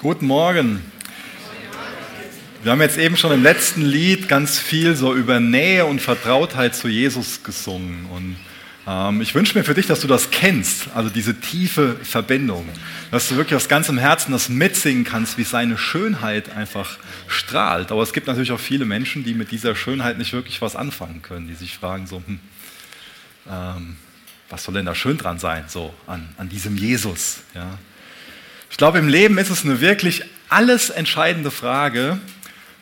Guten Morgen. Wir haben jetzt eben schon im letzten Lied ganz viel so über Nähe und Vertrautheit zu Jesus gesungen. Und ähm, ich wünsche mir für dich, dass du das kennst, also diese tiefe Verbindung. Dass du wirklich aus ganzem Herzen das mitsingen kannst, wie seine Schönheit einfach strahlt. Aber es gibt natürlich auch viele Menschen, die mit dieser Schönheit nicht wirklich was anfangen können, die sich fragen so, hm, ähm, was soll denn da schön dran sein, so an, an diesem Jesus? Ja? Ich glaube, im Leben ist es eine wirklich alles entscheidende Frage,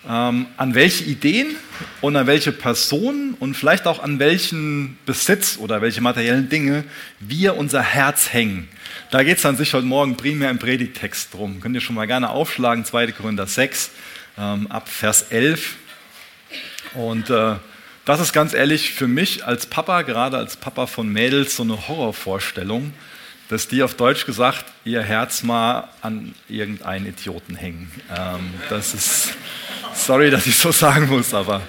ähm, an welche Ideen und an welche Personen und vielleicht auch an welchen Besitz oder welche materiellen Dinge wir unser Herz hängen. Da geht es an sich heute Morgen primär im Predigtext drum. Könnt ihr schon mal gerne aufschlagen, 2. Korinther 6, ähm, ab Vers 11. Und äh, das ist ganz ehrlich für mich als Papa, gerade als Papa von Mädels, so eine Horrorvorstellung dass die auf Deutsch gesagt ihr Herz mal an irgendeinen Idioten hängen. Ähm, das ist, sorry, dass ich so sagen muss, aber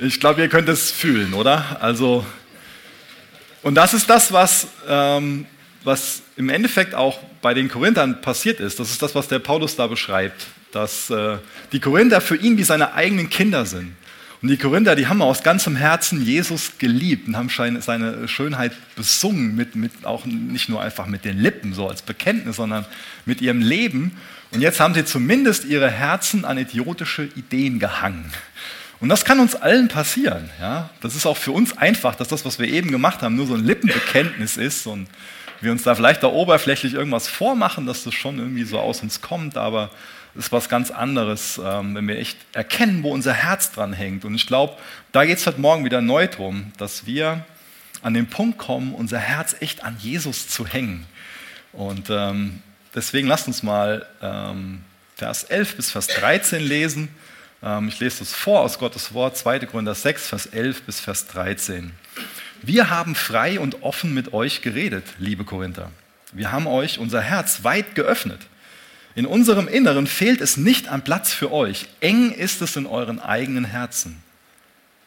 ich glaube, ihr könnt es fühlen, oder? Also, und das ist das, was, ähm, was im Endeffekt auch bei den Korinthern passiert ist. Das ist das, was der Paulus da beschreibt, dass äh, die Korinther für ihn wie seine eigenen Kinder sind. Und die Korinther, die haben aus ganzem Herzen Jesus geliebt und haben seine Schönheit besungen, mit, mit auch nicht nur einfach mit den Lippen, so als Bekenntnis, sondern mit ihrem Leben. Und jetzt haben sie zumindest ihre Herzen an idiotische Ideen gehangen. Und das kann uns allen passieren. Ja? Das ist auch für uns einfach, dass das, was wir eben gemacht haben, nur so ein Lippenbekenntnis ist und wir uns da vielleicht da oberflächlich irgendwas vormachen, dass das schon irgendwie so aus uns kommt, aber ist was ganz anderes, ähm, wenn wir echt erkennen, wo unser Herz dran hängt. Und ich glaube, da geht es heute Morgen wieder neu drum, dass wir an den Punkt kommen, unser Herz echt an Jesus zu hängen. Und ähm, deswegen lasst uns mal ähm, Vers 11 bis Vers 13 lesen. Ähm, ich lese das vor aus Gottes Wort, 2. Korinther 6, Vers 11 bis Vers 13. Wir haben frei und offen mit euch geredet, liebe Korinther. Wir haben euch unser Herz weit geöffnet. In unserem Inneren fehlt es nicht an Platz für euch. Eng ist es in euren eigenen Herzen.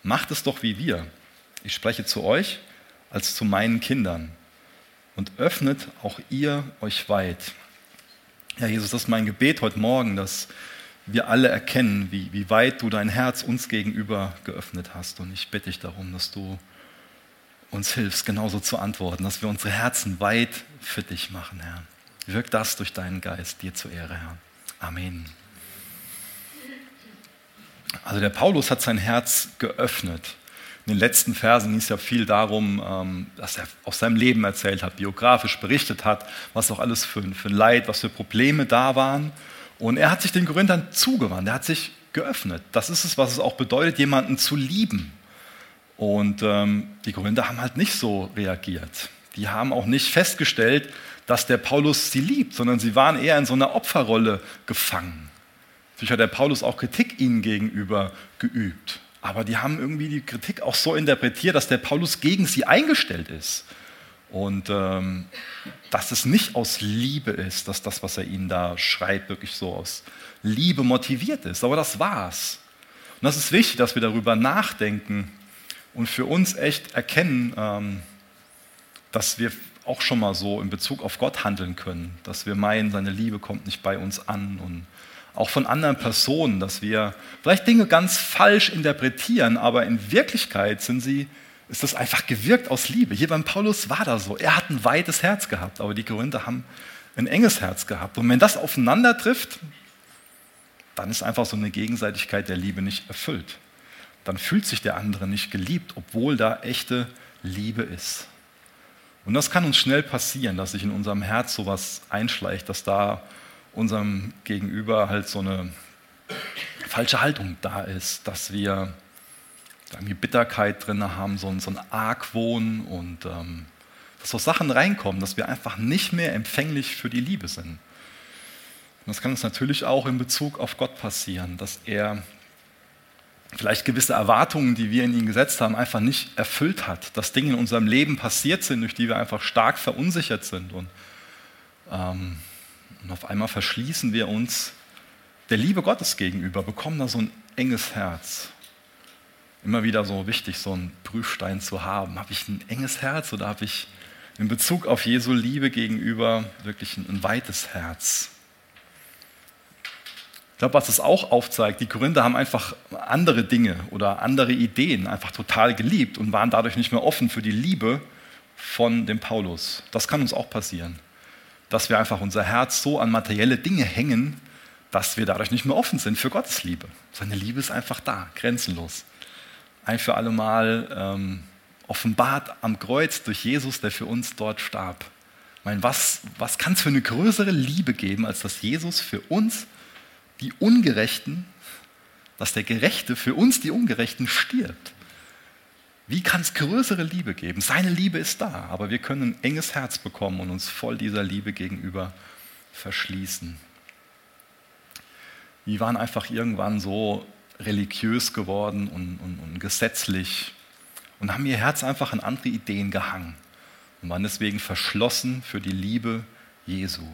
Macht es doch wie wir. Ich spreche zu euch als zu meinen Kindern. Und öffnet auch ihr euch weit. Ja, Jesus, das ist mein Gebet heute Morgen, dass wir alle erkennen, wie, wie weit du dein Herz uns gegenüber geöffnet hast. Und ich bitte dich darum, dass du uns hilfst, genauso zu antworten, dass wir unsere Herzen weit für dich machen, Herr. Wirk das durch deinen Geist, dir zur Ehre, Herr. Amen. Also der Paulus hat sein Herz geöffnet. In den letzten Versen ging es ja viel darum, ähm, dass er aus seinem Leben erzählt hat, biografisch berichtet hat, was auch alles für, für Leid, was für Probleme da waren. Und er hat sich den Korinthern zugewandt, er hat sich geöffnet. Das ist es, was es auch bedeutet, jemanden zu lieben. Und ähm, die Korinther haben halt nicht so reagiert. Die haben auch nicht festgestellt, dass der Paulus sie liebt, sondern sie waren eher in so einer Opferrolle gefangen. Natürlich hat der Paulus auch Kritik ihnen gegenüber geübt. Aber die haben irgendwie die Kritik auch so interpretiert, dass der Paulus gegen sie eingestellt ist. Und ähm, dass es nicht aus Liebe ist, dass das, was er ihnen da schreibt, wirklich so aus Liebe motiviert ist. Aber das war's. Und das ist wichtig, dass wir darüber nachdenken und für uns echt erkennen, ähm, dass wir auch schon mal so in Bezug auf Gott handeln können, dass wir meinen, seine Liebe kommt nicht bei uns an und auch von anderen Personen, dass wir vielleicht Dinge ganz falsch interpretieren, aber in Wirklichkeit sind sie, ist das einfach gewirkt aus Liebe. Hier beim Paulus war das so. Er hat ein weites Herz gehabt, aber die Korinther haben ein enges Herz gehabt. Und wenn das aufeinander trifft, dann ist einfach so eine Gegenseitigkeit der Liebe nicht erfüllt. Dann fühlt sich der andere nicht geliebt, obwohl da echte Liebe ist. Und das kann uns schnell passieren, dass sich in unserem Herz sowas einschleicht, dass da unserem Gegenüber halt so eine falsche Haltung da ist, dass wir irgendwie Bitterkeit drin haben, so ein, so ein Argwohn und ähm, dass so Sachen reinkommen, dass wir einfach nicht mehr empfänglich für die Liebe sind. Und das kann uns natürlich auch in Bezug auf Gott passieren, dass er vielleicht gewisse Erwartungen, die wir in ihn gesetzt haben, einfach nicht erfüllt hat, dass Dinge in unserem Leben passiert sind, durch die wir einfach stark verunsichert sind. Und, ähm, und auf einmal verschließen wir uns der Liebe Gottes gegenüber, bekommen da so ein enges Herz. Immer wieder so wichtig, so einen Prüfstein zu haben. Habe ich ein enges Herz oder habe ich in Bezug auf Jesu Liebe gegenüber wirklich ein, ein weites Herz? Ich glaube, was es auch aufzeigt, die Korinther haben einfach andere Dinge oder andere Ideen einfach total geliebt und waren dadurch nicht mehr offen für die Liebe von dem Paulus. Das kann uns auch passieren, dass wir einfach unser Herz so an materielle Dinge hängen, dass wir dadurch nicht mehr offen sind für Gottes Liebe. Seine Liebe ist einfach da, grenzenlos. Ein für alle Mal ähm, offenbart am Kreuz durch Jesus, der für uns dort starb. Ich meine, was, was kann es für eine größere Liebe geben, als dass Jesus für uns, die Ungerechten, dass der Gerechte für uns, die Ungerechten, stirbt? Wie kann es größere Liebe geben? Seine Liebe ist da, aber wir können ein enges Herz bekommen und uns voll dieser Liebe gegenüber verschließen. Die waren einfach irgendwann so religiös geworden und, und, und gesetzlich und haben ihr Herz einfach an andere Ideen gehangen und waren deswegen verschlossen für die Liebe Jesu.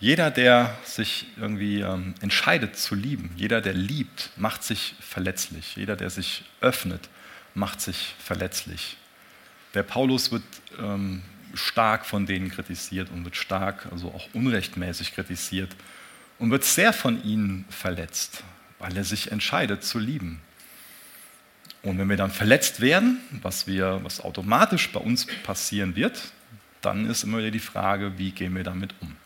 Jeder, der sich irgendwie ähm, entscheidet zu lieben, jeder, der liebt, macht sich verletzlich. Jeder, der sich öffnet, macht sich verletzlich. Der Paulus wird ähm, stark von denen kritisiert und wird stark, also auch unrechtmäßig kritisiert und wird sehr von ihnen verletzt, weil er sich entscheidet zu lieben. Und wenn wir dann verletzt werden, was, wir, was automatisch bei uns passieren wird, dann ist immer wieder die Frage, wie gehen wir damit um?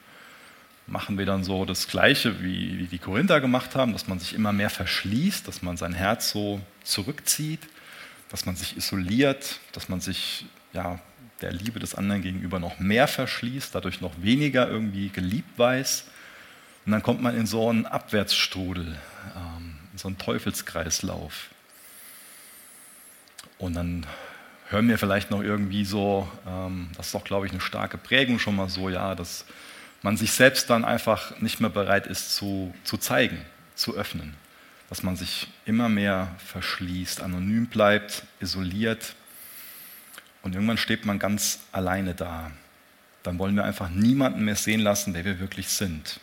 Machen wir dann so das Gleiche, wie, wie die Korinther gemacht haben, dass man sich immer mehr verschließt, dass man sein Herz so zurückzieht, dass man sich isoliert, dass man sich ja, der Liebe des anderen gegenüber noch mehr verschließt, dadurch noch weniger irgendwie geliebt weiß. Und dann kommt man in so einen Abwärtsstrudel, ähm, in so einen Teufelskreislauf. Und dann hören wir vielleicht noch irgendwie so, ähm, das ist doch, glaube ich, eine starke Prägung schon mal so, ja, dass man sich selbst dann einfach nicht mehr bereit ist zu, zu zeigen, zu öffnen. Dass man sich immer mehr verschließt, anonym bleibt, isoliert. Und irgendwann steht man ganz alleine da. Dann wollen wir einfach niemanden mehr sehen lassen, wer wir wirklich sind.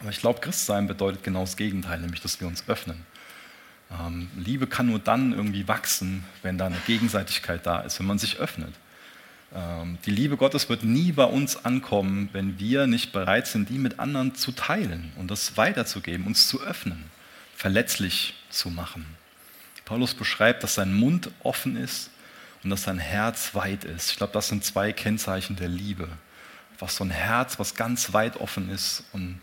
Aber ich glaube, Christsein bedeutet genau das Gegenteil, nämlich dass wir uns öffnen ähm, Liebe kann nur dann irgendwie wachsen, wenn da eine Gegenseitigkeit da ist, wenn man sich öffnet. Ähm, die Liebe Gottes wird nie bei uns ankommen, wenn wir nicht bereit sind, die mit anderen zu teilen und das weiterzugeben, uns zu öffnen, verletzlich zu machen. Paulus beschreibt, dass sein Mund offen ist und dass sein Herz weit ist. Ich glaube, das sind zwei Kennzeichen der Liebe. Was so ein Herz, was ganz weit offen ist und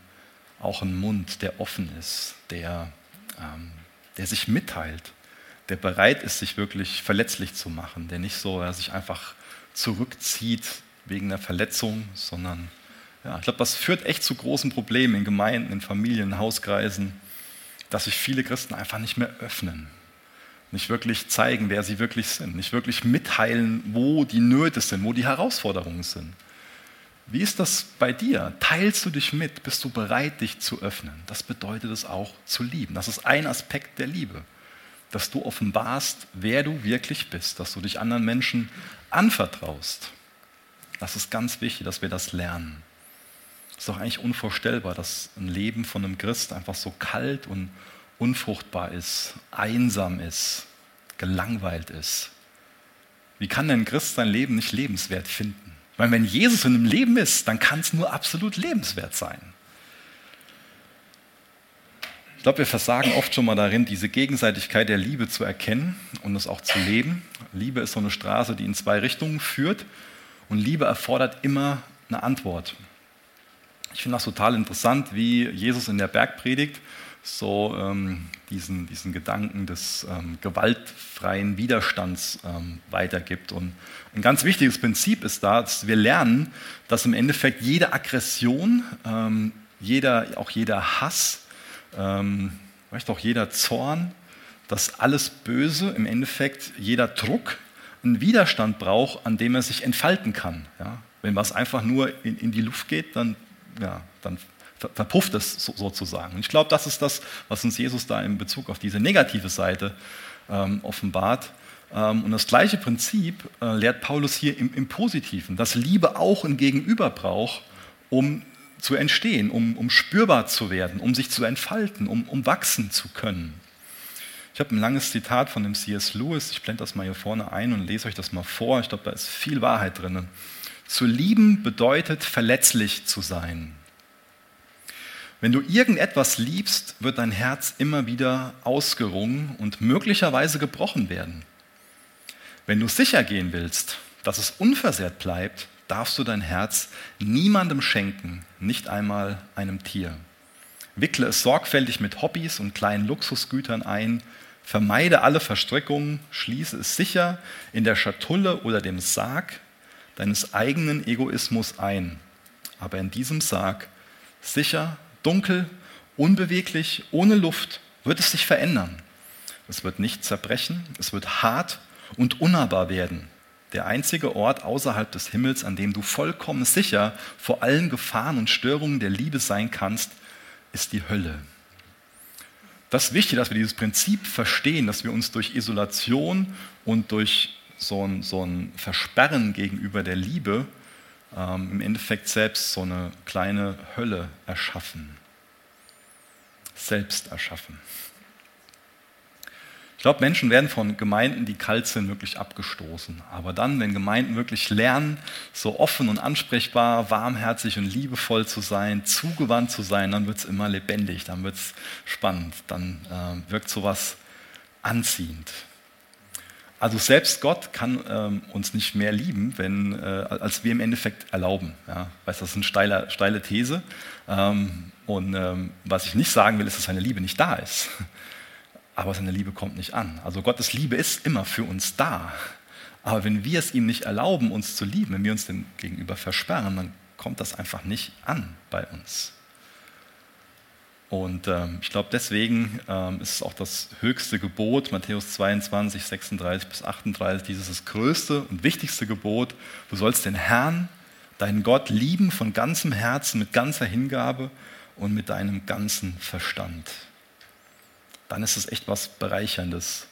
auch ein Mund, der offen ist, der ähm, der sich mitteilt, der bereit ist, sich wirklich verletzlich zu machen, der nicht so der sich einfach zurückzieht wegen einer Verletzung, sondern ja, ich glaube, das führt echt zu großen Problemen in Gemeinden, in Familien, in Hauskreisen, dass sich viele Christen einfach nicht mehr öffnen, nicht wirklich zeigen, wer sie wirklich sind, nicht wirklich mitteilen, wo die Nöte sind, wo die Herausforderungen sind. Wie ist das bei dir? Teilst du dich mit? Bist du bereit, dich zu öffnen? Das bedeutet es auch zu lieben. Das ist ein Aspekt der Liebe, dass du offenbarst, wer du wirklich bist, dass du dich anderen Menschen anvertraust. Das ist ganz wichtig, dass wir das lernen. Es ist doch eigentlich unvorstellbar, dass ein Leben von einem Christ einfach so kalt und unfruchtbar ist, einsam ist, gelangweilt ist. Wie kann denn ein Christ sein Leben nicht lebenswert finden? Weil wenn Jesus in einem Leben ist, dann kann es nur absolut lebenswert sein. Ich glaube, wir versagen oft schon mal darin, diese Gegenseitigkeit der Liebe zu erkennen und es auch zu leben. Liebe ist so eine Straße, die in zwei Richtungen führt und Liebe erfordert immer eine Antwort. Ich finde das total interessant, wie Jesus in der Bergpredigt so ähm, diesen, diesen Gedanken des ähm, gewaltfreien Widerstands ähm, weitergibt. Und ein ganz wichtiges Prinzip ist da, dass wir lernen, dass im Endeffekt jede Aggression, ähm, jeder, auch jeder Hass, ähm, vielleicht auch jeder Zorn, dass alles Böse im Endeffekt, jeder Druck einen Widerstand braucht, an dem er sich entfalten kann. Ja? Wenn was einfach nur in, in die Luft geht, dann, ja, dann verpufft es sozusagen. Und ich glaube, das ist das, was uns Jesus da in Bezug auf diese negative Seite ähm, offenbart. Ähm, und das gleiche Prinzip äh, lehrt Paulus hier im, im, Positiven, dass Liebe auch ein Gegenüber braucht, um zu entstehen, um, um spürbar zu werden, um sich zu entfalten, um, um wachsen zu können. Ich habe ein langes Zitat von dem C.S. Lewis, ich blende das mal hier vorne ein und lese euch das mal vor. Ich glaube, da ist viel Wahrheit drin. Zu lieben bedeutet verletzlich zu sein. Wenn du irgendetwas liebst, wird dein Herz immer wieder ausgerungen und möglicherweise gebrochen werden. Wenn du sicher gehen willst, dass es unversehrt bleibt, darfst du dein Herz niemandem schenken, nicht einmal einem Tier. Wickle es sorgfältig mit Hobbys und kleinen Luxusgütern ein, vermeide alle Verstrickungen, schließe es sicher in der Schatulle oder dem Sarg deines eigenen Egoismus ein. Aber in diesem Sarg, sicher, dunkel, unbeweglich, ohne Luft, wird es sich verändern. Es wird nicht zerbrechen, es wird hart und unnahbar werden. Der einzige Ort außerhalb des Himmels, an dem du vollkommen sicher vor allen Gefahren und Störungen der Liebe sein kannst, ist die Hölle. Das ist wichtig, dass wir dieses Prinzip verstehen, dass wir uns durch Isolation und durch so ein, so ein Versperren gegenüber der Liebe ähm, im Endeffekt selbst so eine kleine Hölle erschaffen. Selbst erschaffen. Ich glaube, Menschen werden von Gemeinden, die kalt sind, wirklich abgestoßen. Aber dann, wenn Gemeinden wirklich lernen, so offen und ansprechbar, warmherzig und liebevoll zu sein, zugewandt zu sein, dann wird es immer lebendig, dann wird es spannend, dann äh, wirkt sowas anziehend. Also selbst Gott kann ähm, uns nicht mehr lieben, wenn, äh, als wir im Endeffekt erlauben. Ja? Weißt, das ist eine steile, steile These. Ähm, und ähm, was ich nicht sagen will, ist, dass seine Liebe nicht da ist. Aber seine Liebe kommt nicht an. Also Gottes Liebe ist immer für uns da. Aber wenn wir es ihm nicht erlauben, uns zu lieben, wenn wir uns dem gegenüber versperren, dann kommt das einfach nicht an bei uns. Und ähm, ich glaube, deswegen ähm, ist es auch das höchste Gebot, Matthäus 22, 36 bis 38, dieses ist das größte und wichtigste Gebot. Du sollst den Herrn, deinen Gott, lieben von ganzem Herzen, mit ganzer Hingabe und mit deinem ganzen Verstand. Dann ist es echt was Bereicherndes.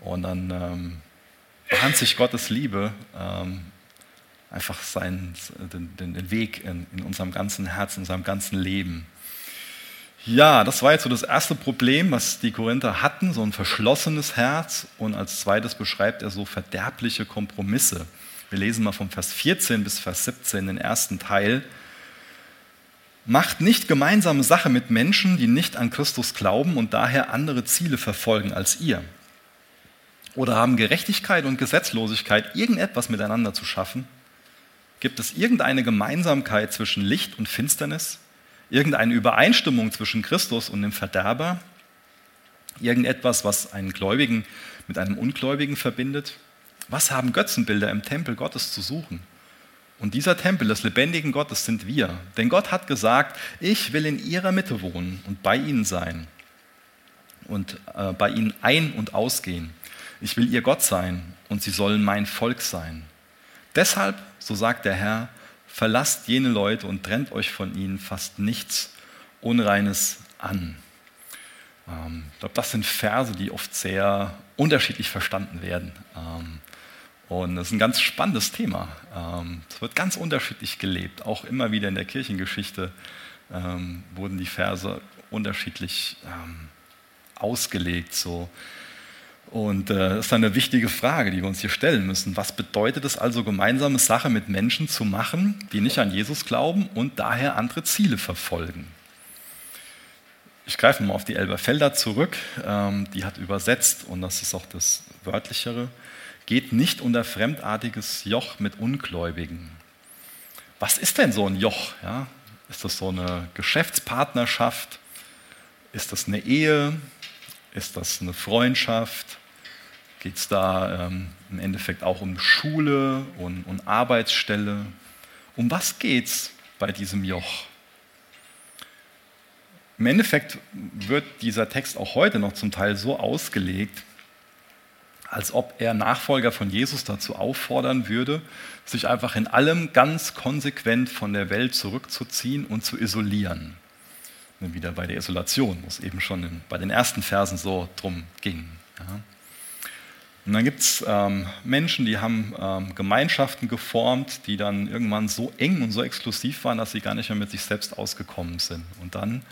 Und dann ähm, bahnt sich Gottes Liebe ähm, einfach seinen, den, den Weg in, in unserem ganzen Herzen, in unserem ganzen Leben. Ja, das war jetzt so das erste Problem, was die Korinther hatten, so ein verschlossenes Herz. Und als zweites beschreibt er so verderbliche Kompromisse. Wir lesen mal von Vers 14 bis Vers 17 den ersten Teil. Macht nicht gemeinsame Sache mit Menschen, die nicht an Christus glauben und daher andere Ziele verfolgen als ihr. Oder haben Gerechtigkeit und Gesetzlosigkeit irgendetwas miteinander zu schaffen? Gibt es irgendeine Gemeinsamkeit zwischen Licht und Finsternis? irgendeine Übereinstimmung zwischen Christus und dem Verderber, irgendetwas, was einen Gläubigen mit einem Ungläubigen verbindet. Was haben Götzenbilder im Tempel Gottes zu suchen? Und dieser Tempel des lebendigen Gottes sind wir. Denn Gott hat gesagt, ich will in ihrer Mitte wohnen und bei ihnen sein und äh, bei ihnen ein- und ausgehen. Ich will ihr Gott sein und sie sollen mein Volk sein. Deshalb, so sagt der Herr, verlasst jene Leute und trennt euch von ihnen fast nichts Unreines an. Ähm, ich glaube, das sind Verse, die oft sehr unterschiedlich verstanden werden. Ähm, und das ist ein ganz spannendes Thema. Ähm, es wird ganz unterschiedlich gelebt. Auch immer wieder in der Kirchengeschichte wurden die Verse unterschiedlich ausgelegt. So und äh, das ist eine wichtige Frage, die wir uns hier stellen müssen. Was bedeutet es also, gemeinsame Sache mit Menschen zu machen, die nicht an Jesus glauben und daher andere Ziele verfolgen? Ich greife mal auf die Elberfelder zurück. Ähm, die hat übersetzt, und das ist auch das Wörtlichere, geht nicht unter fremdartiges Joch mit Ungläubigen. Was ist denn so ein Joch? Ja? Ist das so eine Geschäftspartnerschaft? Ist das eine Ehe? Ist das eine Freundschaft? geht es da ähm, im Endeffekt auch um Schule und, und Arbeitsstelle. Um was geht es bei diesem Joch? Im Endeffekt wird dieser Text auch heute noch zum Teil so ausgelegt, als ob er Nachfolger von Jesus dazu auffordern würde, sich einfach in allem ganz konsequent von der Welt zurückzuziehen und zu isolieren. Wieder bei der Isolation, wo es eben schon bei den ersten Versen so drum ging. Ja. Und dann gibt es ähm, Menschen, die haben ähm, Gemeinschaften geformt, die dann irgendwann so eng und so exklusiv waren, dass sie gar nicht mehr mit sich selbst ausgekommen sind. Und dann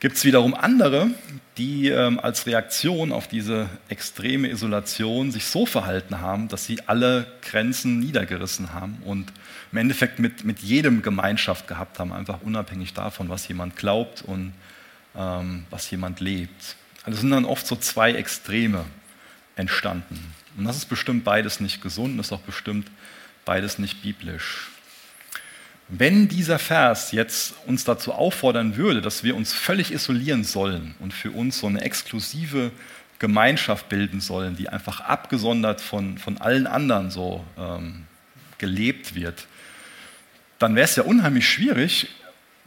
Gibt es wiederum andere, die ähm, als Reaktion auf diese extreme Isolation sich so verhalten haben, dass sie alle Grenzen niedergerissen haben und im Endeffekt mit, mit jedem Gemeinschaft gehabt haben, einfach unabhängig davon, was jemand glaubt und ähm, was jemand lebt. Also sind dann oft so zwei Extreme entstanden. Und das ist bestimmt beides nicht gesund, das ist auch bestimmt beides nicht biblisch. Wenn dieser Vers jetzt uns dazu auffordern würde, dass wir uns völlig isolieren sollen und für uns so eine exklusive Gemeinschaft bilden sollen, die einfach abgesondert von, von allen anderen so ähm, gelebt wird, dann wäre es ja unheimlich schwierig,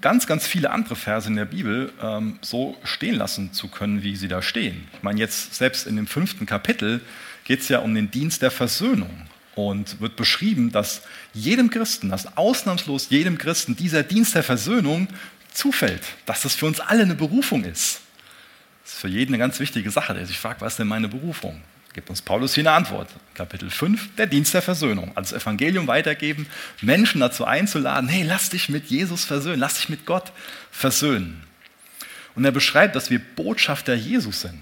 ganz, ganz viele andere Verse in der Bibel ähm, so stehen lassen zu können, wie sie da stehen. Ich meine, jetzt selbst in dem fünften Kapitel geht es ja um den Dienst der Versöhnung und wird beschrieben, dass jedem Christen, dass ausnahmslos jedem Christen dieser Dienst der Versöhnung zufällt, dass das für uns alle eine Berufung ist. Das ist für jeden eine ganz wichtige Sache, der sich fragt, was ist denn meine Berufung? Gibt uns Paulus hier eine Antwort. Kapitel 5, der Dienst der Versöhnung. Das Evangelium weitergeben, Menschen dazu einzuladen, hey, lass dich mit Jesus versöhnen, lass dich mit Gott versöhnen. Und er beschreibt, dass wir Botschafter Jesus sind.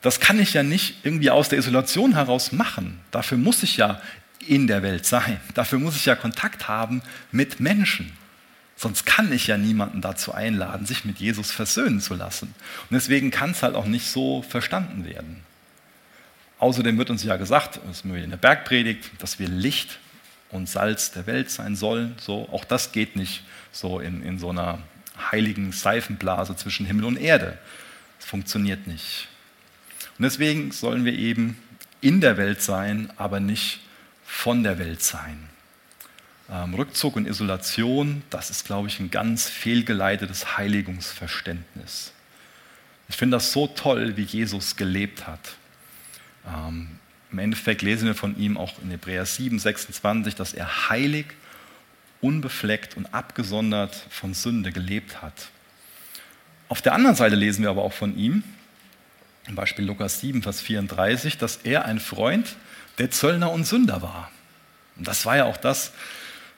Das kann ich ja nicht irgendwie aus der Isolation heraus machen. Dafür muss ich ja in der Welt sein. Dafür muss ich ja Kontakt haben mit Menschen. Sonst kann ich ja niemanden dazu einladen, sich mit Jesus versöhnen zu lassen. Und deswegen kann es halt auch nicht so verstanden werden. Außerdem wird uns ja gesagt, das ist in der Bergpredigt, dass wir Licht und Salz der Welt sein sollen. So, auch das geht nicht so in, in so einer heiligen Seifenblase zwischen Himmel und Erde. Das funktioniert nicht. Und deswegen sollen wir eben in der Welt sein, aber nicht von der Welt sein. Ähm, Rückzug und Isolation, das ist, glaube ich, ein ganz fehlgeleitetes Heiligungsverständnis. Ich finde das so toll, wie Jesus gelebt hat. Ähm, Im Endeffekt lesen wir von ihm auch in Hebräer 7, 26, dass er heilig, unbefleckt und abgesondert von Sünde gelebt hat. Auf der anderen Seite lesen wir aber auch von ihm, zum Beispiel Lukas 7, Vers 34, dass er ein Freund der Zöllner und Sünder war. Und das war ja auch das,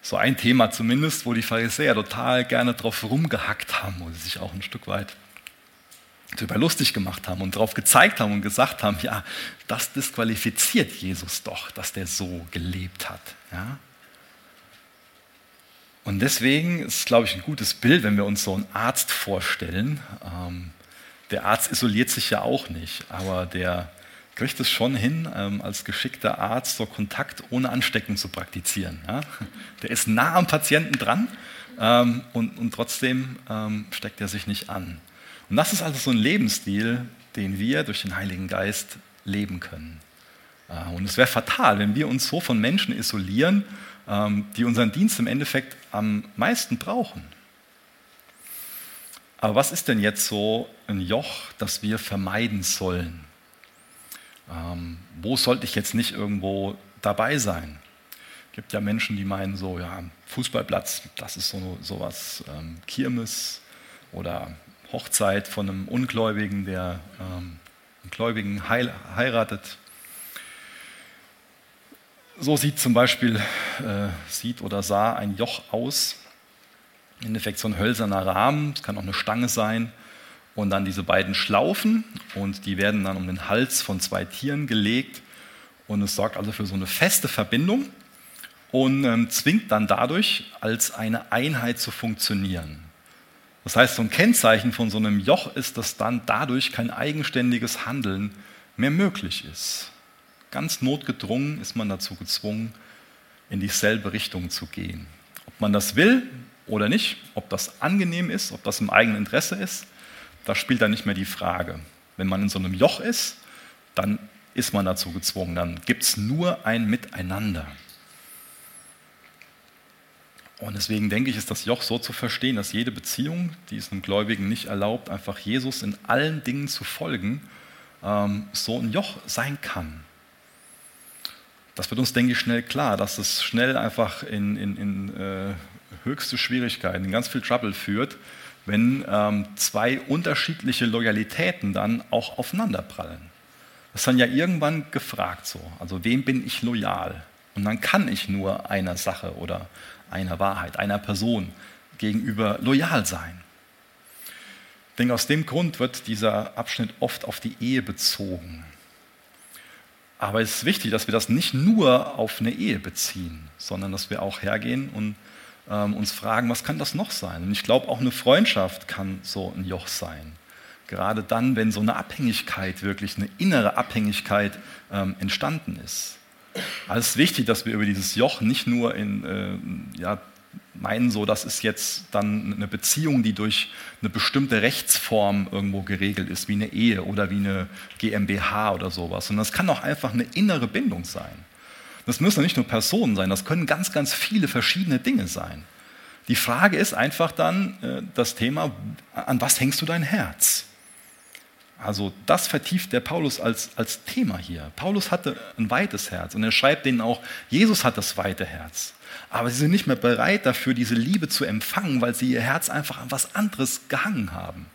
so ein Thema zumindest, wo die Pharisäer total gerne drauf rumgehackt haben, wo sie sich auch ein Stück weit darüber lustig gemacht haben und darauf gezeigt haben und gesagt haben, ja, das disqualifiziert Jesus doch, dass der so gelebt hat. Ja? Und deswegen ist es, glaube ich, ein gutes Bild, wenn wir uns so einen Arzt vorstellen. Ähm, der Arzt isoliert sich ja auch nicht, aber der kriegt es schon hin, ähm, als geschickter Arzt so Kontakt ohne Anstecken zu praktizieren. Ja? Der ist nah am Patienten dran ähm, und, und, trotzdem ähm, steckt er sich nicht an. Und das ist also so ein Lebensstil, den wir durch den Heiligen Geist leben können. Äh, und es wäre fatal, wenn wir uns so von Menschen isolieren, die unseren Dienst im Endeffekt am meisten brauchen. Aber was ist denn jetzt so ein Joch, das wir vermeiden sollen? Ähm, wo sollte ich jetzt nicht irgendwo dabei sein? Es gibt ja Menschen, die meinen so, ja, Fußballplatz, das ist so sowas, ähm, Kirmes oder Hochzeit von einem Ungläubigen, der ähm, einen Gläubigen heil, heiratet. So sieht zum Beispiel, äh, sieht oder sah ein Joch aus. Im Endeffekt so ein hölzerner Rahmen, es kann auch eine Stange sein. Und dann diese beiden Schlaufen und die werden dann um den Hals von zwei Tieren gelegt. Und es sorgt also für so eine feste Verbindung und ähm, zwingt dann dadurch, als eine Einheit zu funktionieren. Das heißt, so ein Kennzeichen von so einem Joch ist, dass dann dadurch kein eigenständiges Handeln mehr möglich ist. Ganz notgedrungen ist man dazu gezwungen, in dieselbe Richtung zu gehen. Ob man das will oder nicht, ob das angenehm ist, ob das im eigenen Interesse ist, das spielt dann nicht mehr die Frage. Wenn man in so einem Joch ist, dann ist man dazu gezwungen. Dann gibt es nur ein Miteinander. Und deswegen denke ich, ist das Joch so zu verstehen, dass jede Beziehung, die es einem Gläubigen nicht erlaubt, einfach Jesus in allen Dingen zu folgen, ähm, so ein Joch sein kann. Das wird uns, denke ich, schnell klar, dass es schnell einfach in, in, in äh, höchste Schwierigkeiten, ganz viel Trouble führt, wenn ähm, zwei unterschiedliche Loyalitäten dann auch aufeinanderprallen. Das ist dann ja irgendwann gefragt so, also wem bin ich loyal? Und dann kann ich nur einer Sache oder einer Wahrheit, einer Person gegenüber loyal sein. Ich denke, aus dem Grund wird dieser Abschnitt oft auf die Ehe bezogen. Aber es ist wichtig, dass wir das nicht nur auf eine Ehe beziehen, sondern dass wir auch hergehen und ähm, uns fragen, was kann das noch sein? Und ich glaube, auch eine Freundschaft kann so ein Joch sein. Gerade dann, wenn so eine Abhängigkeit, wirklich eine innere Abhängigkeit ähm, entstanden ist. Also es ist wichtig, dass wir über dieses Joch nicht nur in, äh, ja, meinen, so, das ist jetzt dann eine Beziehung, die durch eine bestimmte Rechtsform irgendwo geregelt ist, wie eine Ehe oder wie eine GmbH oder sowas. sondern das kann auch einfach eine innere Bindung sein. Das müssen nicht nur Personen sein, das können ganz, ganz viele verschiedene Dinge sein. Die Frage ist einfach dann äh, das Thema, an was hängst du dein Herz? Also das vertieft der Paulus als, als Thema hier. Paulus hatte ein weites Herz und er schreibt denen auch, Jesus hat das weite Herz. Aber sie sind nicht mehr bereit dafür, diese Liebe zu empfangen, weil sie ihr Herz einfach an was anderes gehangen haben.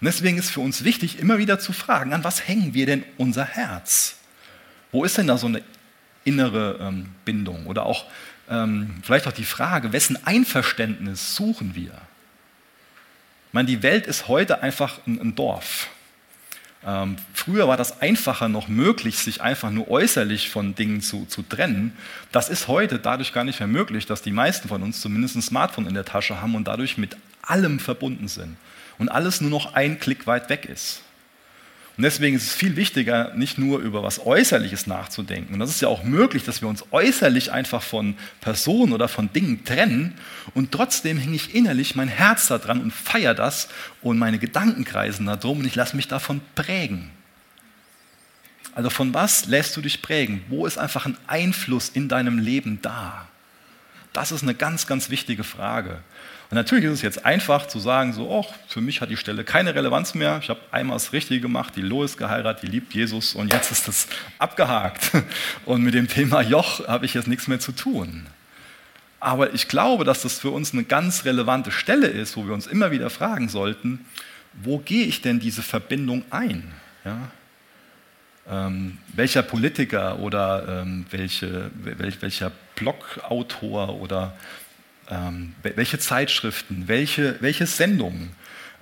Und deswegen ist für uns wichtig, immer wieder zu fragen, an was hängen wir denn unser Herz? Wo ist denn da so eine innere ähm, Bindung? Oder auch ähm, vielleicht auch die Frage, wessen Einverständnis suchen wir? Ich meine, die Welt ist heute einfach ein, ein Dorf. Ähm, früher war das einfacher noch möglich, sich einfach nur äußerlich von Dingen zu, zu trennen. Das ist heute dadurch gar nicht mehr möglich, dass die meisten von uns zumindest ein Smartphone in der Tasche haben und dadurch mit allem verbunden sind und alles nur noch ein Klick weit weg ist. Und deswegen ist es viel wichtiger, nicht nur über was Äußerliches nachzudenken. Und das ist ja auch möglich, dass wir uns äußerlich einfach von Personen oder von Dingen trennen. Und trotzdem hänge ich innerlich mein Herz daran und feiere das und meine Gedanken kreisen darum und ich lasse mich davon prägen. Also von was lässt du dich prägen? Wo ist einfach ein Einfluss in deinem Leben da? Das ist eine ganz, ganz wichtige Frage. Und natürlich ist es jetzt einfach zu sagen, so, oh, für mich hat die Stelle keine Relevanz mehr. Ich habe einmal das Richtige gemacht, die Lois geheiratet, die liebt Jesus und jetzt ist das abgehakt. Und mit dem Thema Joch habe ich jetzt nichts mehr zu tun. Aber ich glaube, dass das für uns eine ganz relevante Stelle ist, wo wir uns immer wieder fragen sollten, wo gehe ich denn diese Verbindung ein? Ja? Ähm, welcher Politiker oder ähm, welche, wel, welcher Blogautor oder ähm, welche Zeitschriften, welche, welche Sendungen,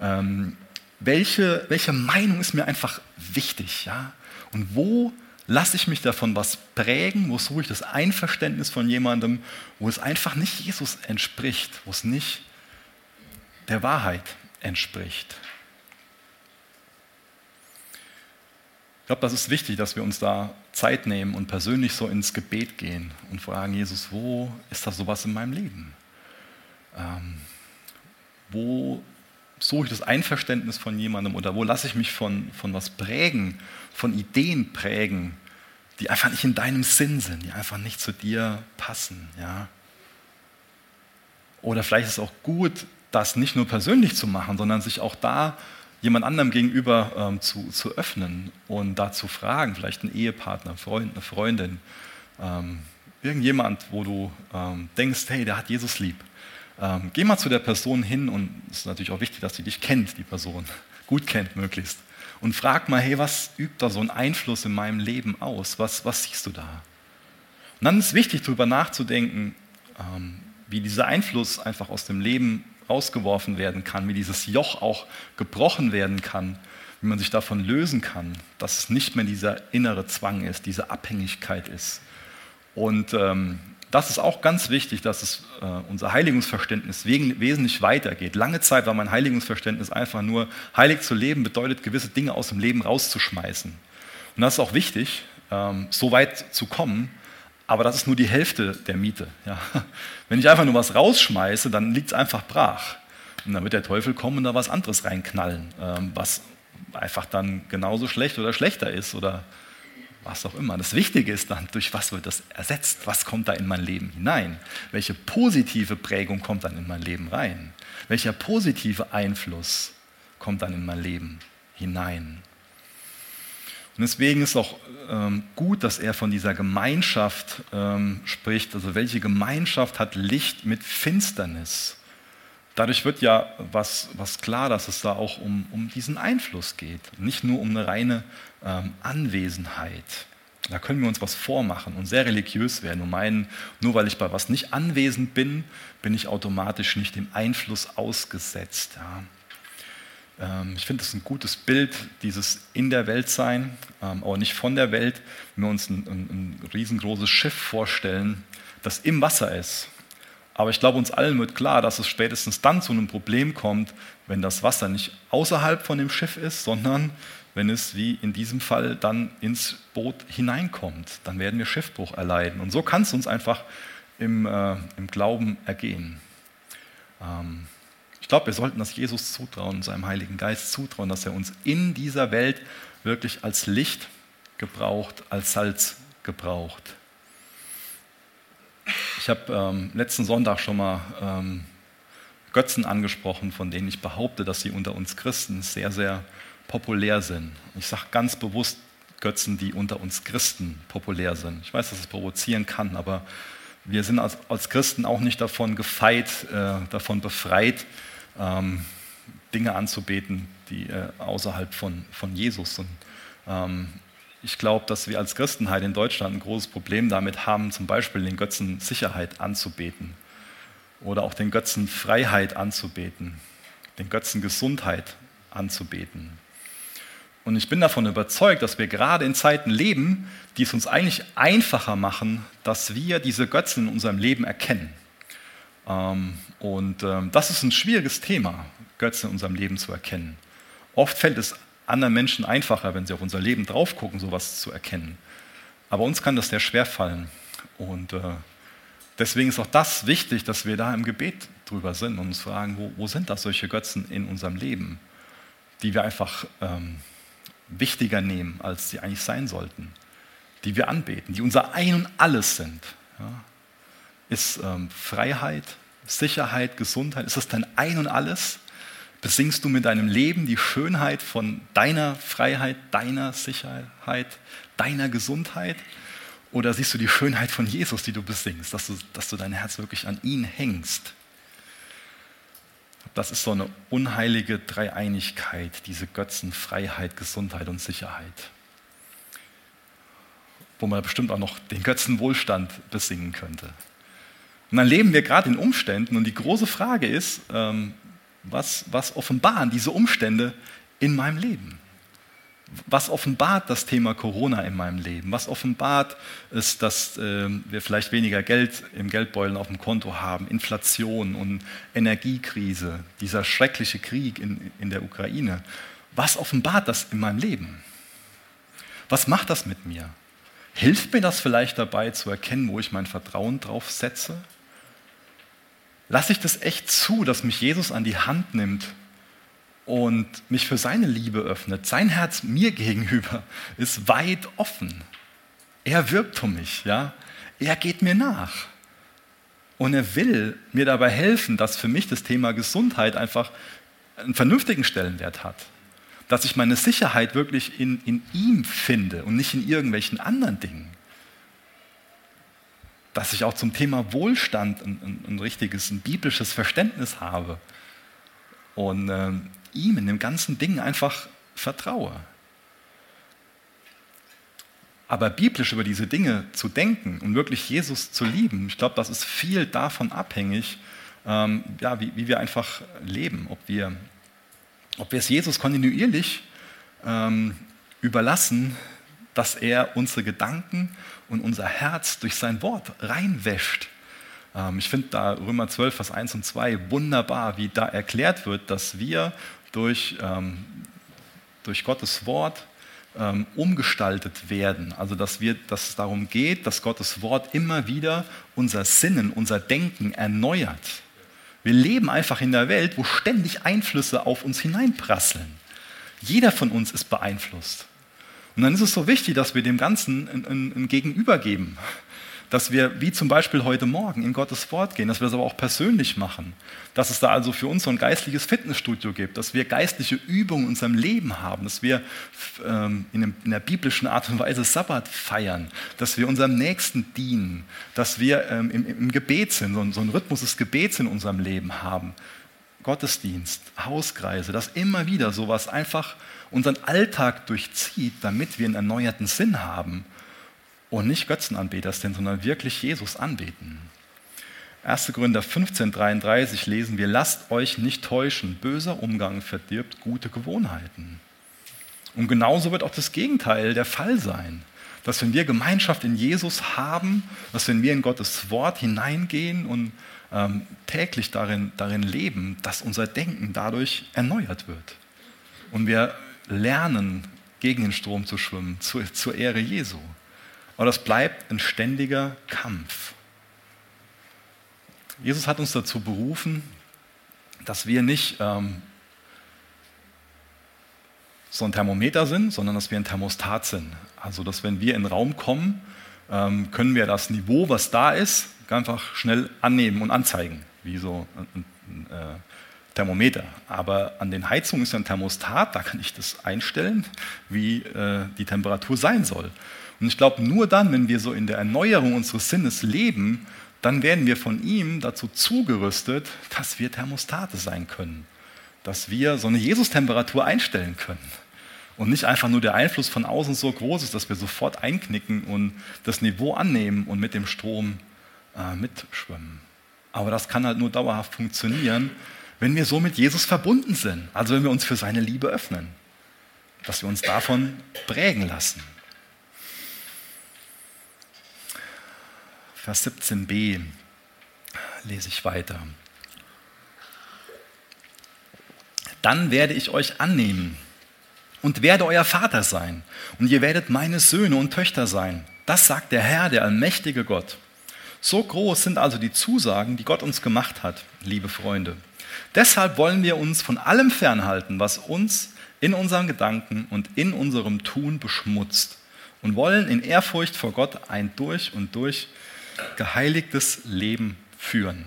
ähm, welche, welche Meinung ist mir einfach wichtig. Ja? Und wo lasse ich mich davon was prägen, wo suche ich das Einverständnis von jemandem, wo es einfach nicht Jesus entspricht, wo es nicht der Wahrheit entspricht. Ich glaube, das ist wichtig, dass wir uns da Zeit nehmen und persönlich so ins Gebet gehen und fragen, Jesus, wo ist das sowas in meinem Leben? Ähm, wo suche ich das Einverständnis von jemandem oder wo lasse ich mich von, von was prägen, von Ideen prägen, die einfach nicht in deinem Sinn sind, die einfach nicht zu dir passen. Ja? Oder vielleicht ist es auch gut, das nicht nur persönlich zu machen, sondern sich auch da jemand anderem gegenüber ähm, zu, zu öffnen und da zu fragen, vielleicht einen Ehepartner, Freund, eine Freundin, ähm, irgendjemand, wo du ähm, denkst, hey, der hat Jesus lieb. Ähm, geh mal zu der Person hin und es ist natürlich auch wichtig, dass sie dich kennt, die Person, gut kennt möglichst. Und frag mal, hey, was übt da so einen Einfluss in meinem Leben aus? Was, was siehst du da? Und dann ist wichtig, darüber nachzudenken, ähm, wie dieser Einfluss einfach aus dem Leben rausgeworfen werden kann, wie dieses Joch auch gebrochen werden kann, wie man sich davon lösen kann, dass es nicht mehr dieser innere Zwang ist, diese Abhängigkeit ist. Und ähm, das ist auch ganz wichtig, dass es, äh, unser Heiligungsverständnis wesentlich weitergeht. Lange Zeit war mein Heiligungsverständnis einfach nur, heilig zu leben bedeutet, gewisse Dinge aus dem Leben rauszuschmeißen. Und das ist auch wichtig, ähm, so weit zu kommen, aber das ist nur die Hälfte der Miete. Ja. Wenn ich einfach nur was rausschmeiße, dann liegt es einfach brach. Und dann wird der Teufel kommen und da was anderes reinknallen, ähm, was einfach dann genauso schlecht oder schlechter ist oder was auch immer. Das Wichtige ist dann, durch was wird das ersetzt? Was kommt da in mein Leben hinein? Welche positive Prägung kommt dann in mein Leben rein? Welcher positive Einfluss kommt dann in mein Leben hinein? Und deswegen ist auch ähm, gut, dass er von dieser Gemeinschaft ähm, spricht. Also welche Gemeinschaft hat Licht mit Finsternis? Dadurch wird ja was, was klar, dass es da auch um, um diesen Einfluss geht, nicht nur um eine reine ähm, Anwesenheit. Da können wir uns was vormachen und sehr religiös werden und meinen, nur weil ich bei was nicht anwesend bin, bin ich automatisch nicht dem Einfluss ausgesetzt. Ja. Ähm, ich finde das ein gutes Bild, dieses in der Welt sein, ähm, aber nicht von der Welt. Wenn wir uns ein, ein, ein riesengroßes Schiff vorstellen, das im Wasser ist. Aber ich glaube, uns allen wird klar, dass es spätestens dann zu einem Problem kommt, wenn das Wasser nicht außerhalb von dem Schiff ist, sondern wenn es wie in diesem Fall dann ins Boot hineinkommt. Dann werden wir Schiffbruch erleiden. Und so kann es uns einfach im, äh, im Glauben ergehen. Ähm, ich glaube, wir sollten das Jesus zutrauen, seinem Heiligen Geist zutrauen, dass er uns in dieser Welt wirklich als Licht gebraucht, als Salz gebraucht. Ich habe ähm, letzten Sonntag schon mal ähm, Götzen angesprochen, von denen ich behaupte, dass sie unter uns Christen sehr, sehr populär sind. Ich sage ganz bewusst Götzen, die unter uns Christen populär sind. Ich weiß, dass es provozieren kann, aber wir sind als, als Christen auch nicht davon gefeit, äh, davon befreit, ähm, Dinge anzubeten, die äh, außerhalb von, von Jesus sind. Ähm, ich glaube, dass wir als Christenheit in Deutschland ein großes Problem damit haben, zum Beispiel den Götzen Sicherheit anzubeten oder auch den Götzen Freiheit anzubeten, den Götzen Gesundheit anzubeten. Und ich bin davon überzeugt, dass wir gerade in Zeiten leben, die es uns eigentlich einfacher machen, dass wir diese Götzen in unserem Leben erkennen. Ähm, und ähm, das ist ein schwieriges Thema, Götzen in unserem Leben zu erkennen. Oft fällt es anderen Menschen einfacher, wenn sie auf unser Leben drauf gucken, sowas zu erkennen. Aber uns kann das sehr schwer fallen. Und äh, deswegen ist auch das wichtig, dass wir da im Gebet drüber sind und uns fragen, wo, wo sind das solche Götzen in unserem Leben, die wir einfach ähm, wichtiger nehmen, als sie eigentlich sein sollten, die wir anbeten, die unser Ein und Alles sind. Ja? Ist ähm, Freiheit, Sicherheit, Gesundheit, ist das dein Ein und Alles? Besingst du mit deinem Leben die Schönheit von deiner Freiheit, deiner Sicherheit, deiner Gesundheit? Oder siehst du die Schönheit von Jesus, die du besingst, dass du, dass du dein Herz wirklich an ihn hängst? Das ist so eine unheilige Dreieinigkeit, diese Götzen Freiheit, Gesundheit und Sicherheit. Wo man bestimmt auch noch den Götzen Wohlstand besingen könnte. Und dann leben wir gerade in Umständen und die große Frage ist, ähm, was, was offenbaren diese Umstände in meinem Leben? Was offenbart das Thema Corona in meinem Leben? Was offenbart es, dass äh, wir vielleicht weniger Geld im Geldbeutel auf dem Konto haben, Inflation und Energiekrise, dieser schreckliche Krieg in, in der Ukraine? Was offenbart das in meinem Leben? Was macht das mit mir? Hilft mir das vielleicht dabei zu erkennen, wo ich mein Vertrauen drauf setze? Lasse ich das echt zu, dass mich Jesus an die Hand nimmt und mich für seine Liebe öffnet. Sein Herz mir gegenüber ist weit offen. Er wirbt um mich, ja. Er geht mir nach. Und er will mir dabei helfen, dass für mich das Thema Gesundheit einfach einen vernünftigen Stellenwert hat. Dass ich meine Sicherheit wirklich in, in ihm finde und nicht in irgendwelchen anderen Dingen dass ich auch zum Thema Wohlstand ein, ein, ein richtiges, ein biblisches Verständnis habe und äh, ihm in dem ganzen Ding einfach vertraue. Aber biblisch über diese Dinge zu denken und wirklich Jesus zu lieben, ich glaube, das ist viel davon abhängig, ähm, ja, wie, wie, wir einfach leben, ob wir, ob wir es Jesus kontinuierlich ähm, überlassen, dass er unsere Gedanken und unser Herz durch sein Wort reinwäscht. Ähm, ich finde da Römer 12, Vers 1 und 2 wunderbar, wie da erklärt wird, dass wir durch, ähm, durch Gottes Wort ähm, umgestaltet werden. Also dass, wir, dass es darum geht, dass Gottes Wort immer wieder unser Sinnen, unser Denken erneuert. Wir leben einfach in der Welt, wo ständig Einflüsse auf uns hineinprasseln. Jeder von uns ist beeinflusst. Und dann ist es so wichtig, dass wir dem Ganzen ein, ein, ein Gegenüber geben. Dass wir, wie zum Beispiel heute Morgen, in Gottes Wort gehen, dass wir es aber auch persönlich machen. Dass es da also für uns so ein geistliches Fitnessstudio gibt, dass wir geistliche Übungen in unserem Leben haben, dass wir ähm, in, einem, in der biblischen Art und Weise Sabbat feiern, dass wir unserem Nächsten dienen, dass wir ähm, im, im, Gebet sind, so, so ein Rhythmus des Gebets in unserem Leben haben. Gottesdienst, Hauskreise, dass immer wieder sowas einfach unseren Alltag durchzieht, damit wir einen erneuerten Sinn haben und nicht Götzenanbeter sind, sondern wirklich Jesus anbeten. 1. Korinther 15, 33 lesen wir, lasst euch nicht täuschen, böser Umgang verdirbt gute Gewohnheiten. Und genauso wird auch das Gegenteil der Fall sein. Dass wenn wir Gemeinschaft in Jesus haben, dass wenn wir in Gottes Wort hineingehen und ähm, täglich darin, darin leben, dass unser Denken dadurch erneuert wird. Und wir lernen, gegen den Strom zu schwimmen, zu, zur Ehre Jesu. Aber das bleibt ein ständiger Kampf. Jesus hat uns dazu berufen, dass wir nicht ähm, so ein Thermometer sind, sondern dass wir ein Thermostat sind. Also, dass wenn wir in den Raum kommen, ähm, können wir das Niveau, was da ist, einfach schnell annehmen und anzeigen, wie so ein, ein äh, Thermometer. Aber an den Heizungen ist ein Thermostat, da kann ich das einstellen, wie äh, die Temperatur sein soll. Und ich glaube, nur dann, wenn wir so in der Erneuerung unseres Sinnes leben, dann werden wir von ihm dazu zugerüstet, dass wir Thermostate sein können, dass wir so eine Jesus-Temperatur einstellen können und nicht einfach nur der Einfluss von außen so groß ist, dass wir sofort einknicken und das Niveau annehmen und mit dem Strom äh, mitschwimmen. Aber das kann halt nur dauerhaft funktionieren, wenn wir so mit Jesus verbunden sind, also wenn wir uns für seine Liebe öffnen, dass wir uns davon prägen lassen. Vers 17b lese ich weiter. Dann werde ich euch annehmen und werde euer Vater sein, und ihr werdet meine Söhne und Töchter sein. Das sagt der Herr, der allmächtige Gott. So groß sind also die Zusagen, die Gott uns gemacht hat, liebe Freunde. Deshalb wollen wir uns von allem fernhalten, was uns in unseren Gedanken und in unserem Tun beschmutzt und wollen in Ehrfurcht vor Gott ein durch und durch geheiligtes Leben führen.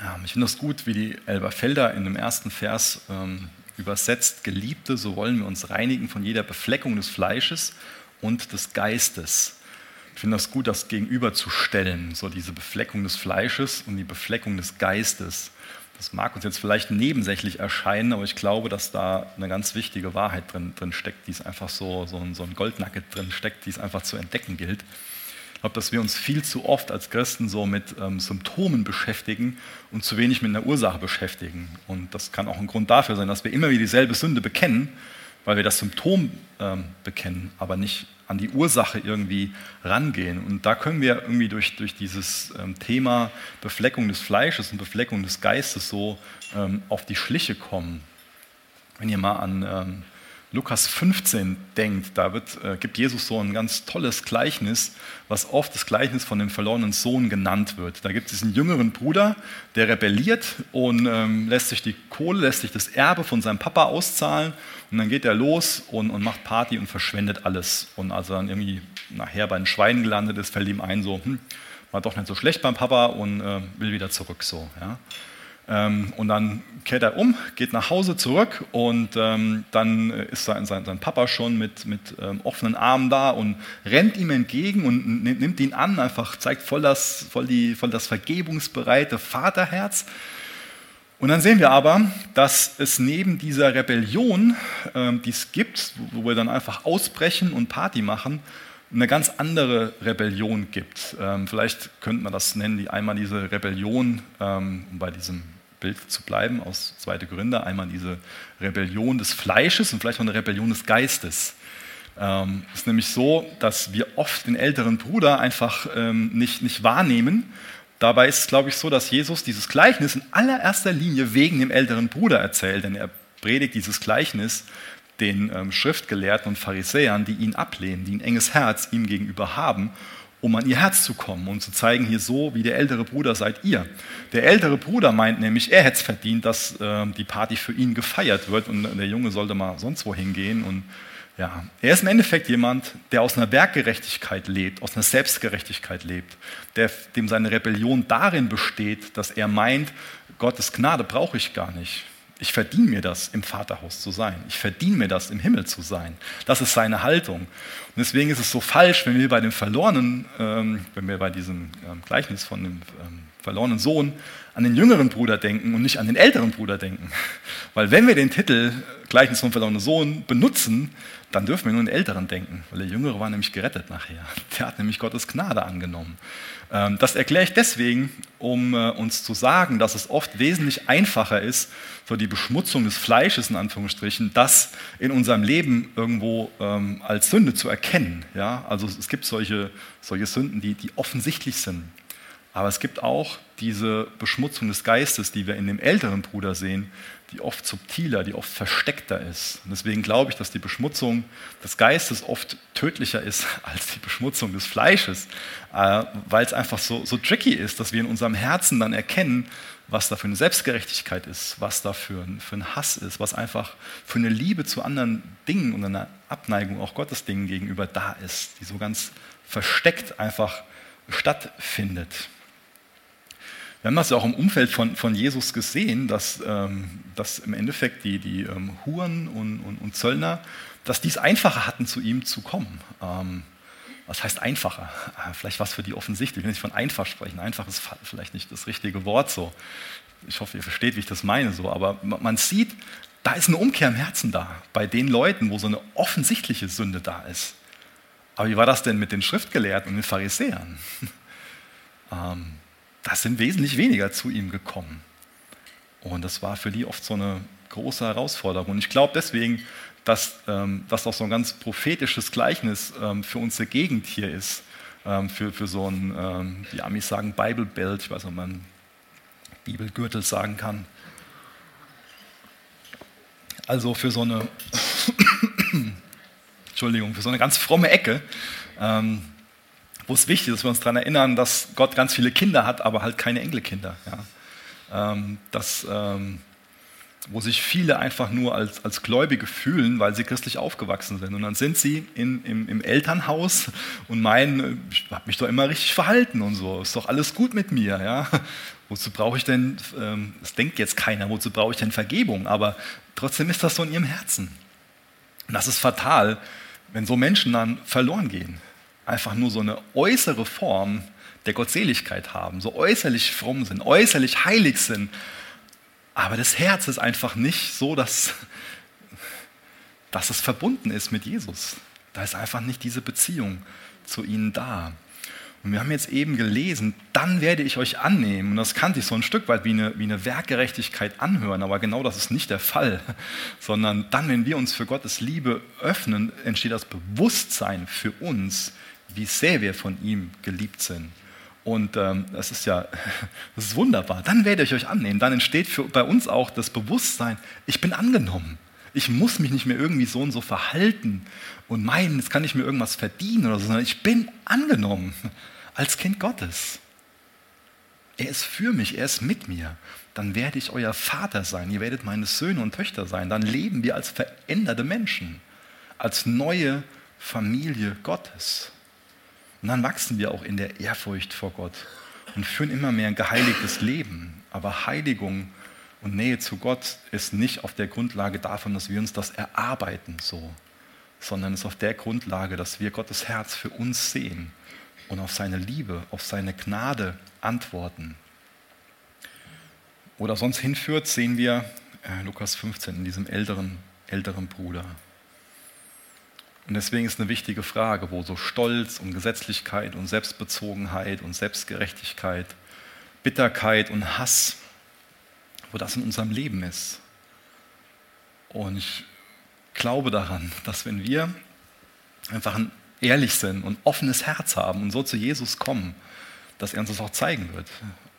Ja, ich finde das gut, wie die Elberfelder in dem ersten Vers ähm, übersetzt, Geliebte, so wollen wir uns reinigen von jeder Befleckung des Fleisches und des Geistes. Ich finde das gut, das gegenüberzustellen, so diese Befleckung des Fleisches und die Befleckung des Geistes. Das mag uns jetzt vielleicht nebensächlich erscheinen, aber ich glaube, dass da eine ganz wichtige Wahrheit drin, drin steckt, die es einfach so, so, ein, so ein Goldnugget drin steckt, die es einfach zu entdecken gilt. Ich glaube, dass wir uns viel zu oft als Christen so mit ähm, Symptomen beschäftigen und zu wenig mit einer Ursache beschäftigen. Und das kann auch ein Grund dafür sein, dass wir immer wieder dieselbe Sünde bekennen, weil wir das Symptom ähm, bekennen, aber nicht an die Ursache irgendwie rangehen. Und da können wir irgendwie durch, durch dieses ähm, Thema Befleckung des Fleisches und Befleckung des Geistes so ähm, auf die Schliche kommen. Wenn ihr mal an ähm, Lukas 15 denkt, da wird, äh, gibt Jesus so ein ganz tolles Gleichnis, was oft das Gleichnis von dem verlorenen Sohn genannt wird. Da gibt es einen jüngeren Bruder, der rebelliert und ähm, lässt sich die Kohle, lässt sich das Erbe von seinem Papa auszahlen und dann geht er los und, und macht Party und verschwendet alles. Und als er dann irgendwie nachher bei den Schweinen gelandet ist, fällt ihm ein, so, hm, war doch nicht so schlecht beim Papa und äh, will wieder zurück so. Ja. Ähm, und dann kehrt er um, geht nach Hause zurück und ähm, dann ist sein, sein, sein, Papa schon mit, mit ähm, offenen Armen da und rennt ihm entgegen und nimmt ihn an, einfach zeigt voll das, voll die, voll das vergebungsbereite Vaterherz. Und dann sehen wir aber, dass es neben dieser Rebellion, ähm, die es gibt, wo wir dann einfach ausbrechen und Party machen, eine ganz andere Rebellion gibt. Ähm, vielleicht könnte man das nennen, die einmal diese Rebellion, ähm, bei diesem Bild zu bleiben aus 2. Gründe. Einmal diese Rebellion des Fleisches und vielleicht auch eine Rebellion des Geistes. Ähm, es ist nämlich so, dass wir oft den älteren Bruder einfach ähm, nicht, nicht wahrnehmen. Dabei ist es, glaube ich, so, dass Jesus dieses Gleichnis in allererster Linie wegen dem älteren Bruder erzählt, denn er predigt dieses Gleichnis den ähm, Schriftgelehrten und Pharisäern, die ihn ablehnen, die ein enges Herz ihm gegenüber haben um an ihr Herz zu kommen und zu zeigen, hier so wie der ältere Bruder seid ihr. Der ältere Bruder meint nämlich, er hätte es verdient, dass äh, die Party für ihn gefeiert wird und der Junge sollte mal sonst wohin gehen. Und ja, er ist im Endeffekt jemand, der aus einer Werkgerechtigkeit lebt, aus einer Selbstgerechtigkeit lebt, der, dem seine Rebellion darin besteht, dass er meint, Gottes Gnade brauche ich gar nicht. Ich verdiene mir das, im Vaterhaus zu sein. Ich verdiene mir das, im Himmel zu sein. Das ist seine Haltung. Und deswegen ist es so falsch, wenn wir bei dem verlorenen, ähm, wenn wir bei diesem ähm, Gleichnis von dem ähm, verlorenen Sohn an den jüngeren Bruder denken und nicht an den älteren Bruder denken. Weil wenn wir den Titel Gleichnis vom verlorenen Sohn benutzen, dann dürfen wir nur den Älteren denken, weil der Jüngere war nämlich gerettet nachher. Der hat nämlich Gottes Gnade angenommen. Ähm, das erkläre ich deswegen, um äh, uns zu sagen, dass es oft wesentlich einfacher ist, so die Beschmutzung des Fleisches in Anführungsstrichen, das in unserem Leben irgendwo ähm, als Sünde zu erkennen. Ja? Also es gibt solche, solche Sünden, die, die offensichtlich sind. Aber es gibt auch diese Beschmutzung des Geistes, die wir in dem älteren Bruder sehen, die oft subtiler, die oft versteckter ist. Und deswegen glaube ich, dass die Beschmutzung des Geistes oft tödlicher ist als die Beschmutzung des Fleisches, äh, weil es einfach so, so tricky ist, dass wir in unserem Herzen dann erkennen, was da für eine Selbstgerechtigkeit ist, was da für ein, für ein Hass ist, was einfach für eine Liebe zu anderen Dingen und eine Abneigung auch Gottes Dingen gegenüber da ist, die so ganz versteckt einfach stattfindet. Wir haben das ja auch im Umfeld von, von Jesus gesehen, dass, ähm, dass im Endeffekt die, die ähm, Huren und, und, und, Zöllner, dass die es einfacher hatten, zu ihm zu kommen. Ähm, was heißt einfacher? Ah, vielleicht was für die offensichtlich. Ich will nicht von einfach sprechen. Einfach ist vielleicht nicht das richtige Wort so. Ich hoffe, ihr versteht, wie ich das meine so. Aber man sieht, da ist eine Umkehr im Herzen da. Bei den Leuten, wo so eine offensichtliche Sünde da ist. Aber wie war das denn mit den Schriftgelehrten und den Pharisäern? ähm, da sind wesentlich weniger zu ihm gekommen. Und das war für die oft so eine große Herausforderung. Und ich glaube deswegen, dass ähm, das auch so ein ganz prophetisches Gleichnis ähm, für unsere Gegend hier ist. Ähm, für, für so ein, ähm, die Amis sagen Bible Belt, ich weiß nicht, ob man Bibelgürtel sagen kann. Also für so eine, Entschuldigung, für so eine ganz fromme Ecke. Wo es wichtig ist, dass wir uns daran erinnern, dass Gott ganz viele Kinder hat, aber halt keine Enkelkinder. Ja. Ähm, dass, ähm, wo sich viele einfach nur als, als Gläubige fühlen, weil sie christlich aufgewachsen sind. Und dann sind sie in, im, im Elternhaus und meinen, ich habe mich doch immer richtig verhalten und so, ist doch alles gut mit mir. Ja. Wozu brauche ich denn, ähm, das denkt jetzt keiner, wozu brauche ich denn Vergebung? Aber trotzdem ist das so in ihrem Herzen. Und das ist fatal, wenn so Menschen dann verloren gehen einfach nur so eine äußere Form der Gottseligkeit haben, so äußerlich fromm sind, äußerlich heilig sind. Aber das Herz ist einfach nicht so, dass, dass es verbunden ist mit Jesus. Da ist einfach nicht diese Beziehung zu ihnen da. Und wir haben jetzt eben gelesen, dann werde ich euch annehmen. Und das kannte ich so ein Stück weit wie eine, wie eine Werkgerechtigkeit anhören, aber genau das ist nicht der Fall. Sondern dann, wenn wir uns für Gottes Liebe öffnen, entsteht das Bewusstsein für uns, wie sehr wir von ihm geliebt sind. Und ähm, das ist ja das ist wunderbar. Dann werde ich euch annehmen. Dann entsteht für, bei uns auch das Bewusstsein, ich bin angenommen. Ich muss mich nicht mehr irgendwie so und so verhalten und meinen, jetzt kann ich mir irgendwas verdienen oder so, sondern ich bin angenommen als Kind Gottes. Er ist für mich, er ist mit mir. Dann werde ich euer Vater sein. Ihr werdet meine Söhne und Töchter sein. Dann leben wir als veränderte Menschen, als neue Familie Gottes. Und dann wachsen wir auch in der Ehrfurcht vor Gott und führen immer mehr ein geheiligtes Leben. Aber Heiligung und Nähe zu Gott ist nicht auf der Grundlage davon, dass wir uns das erarbeiten, so, sondern ist auf der Grundlage, dass wir Gottes Herz für uns sehen und auf seine Liebe, auf seine Gnade antworten. Oder sonst hinführt, sehen wir äh, Lukas 15 in diesem älteren, älteren Bruder. Und deswegen ist eine wichtige Frage, wo so Stolz und Gesetzlichkeit und Selbstbezogenheit und Selbstgerechtigkeit, Bitterkeit und Hass, wo das in unserem Leben ist. Und ich glaube daran, dass wenn wir einfach ehrlich sind und offenes Herz haben und so zu Jesus kommen, dass er uns das auch zeigen wird.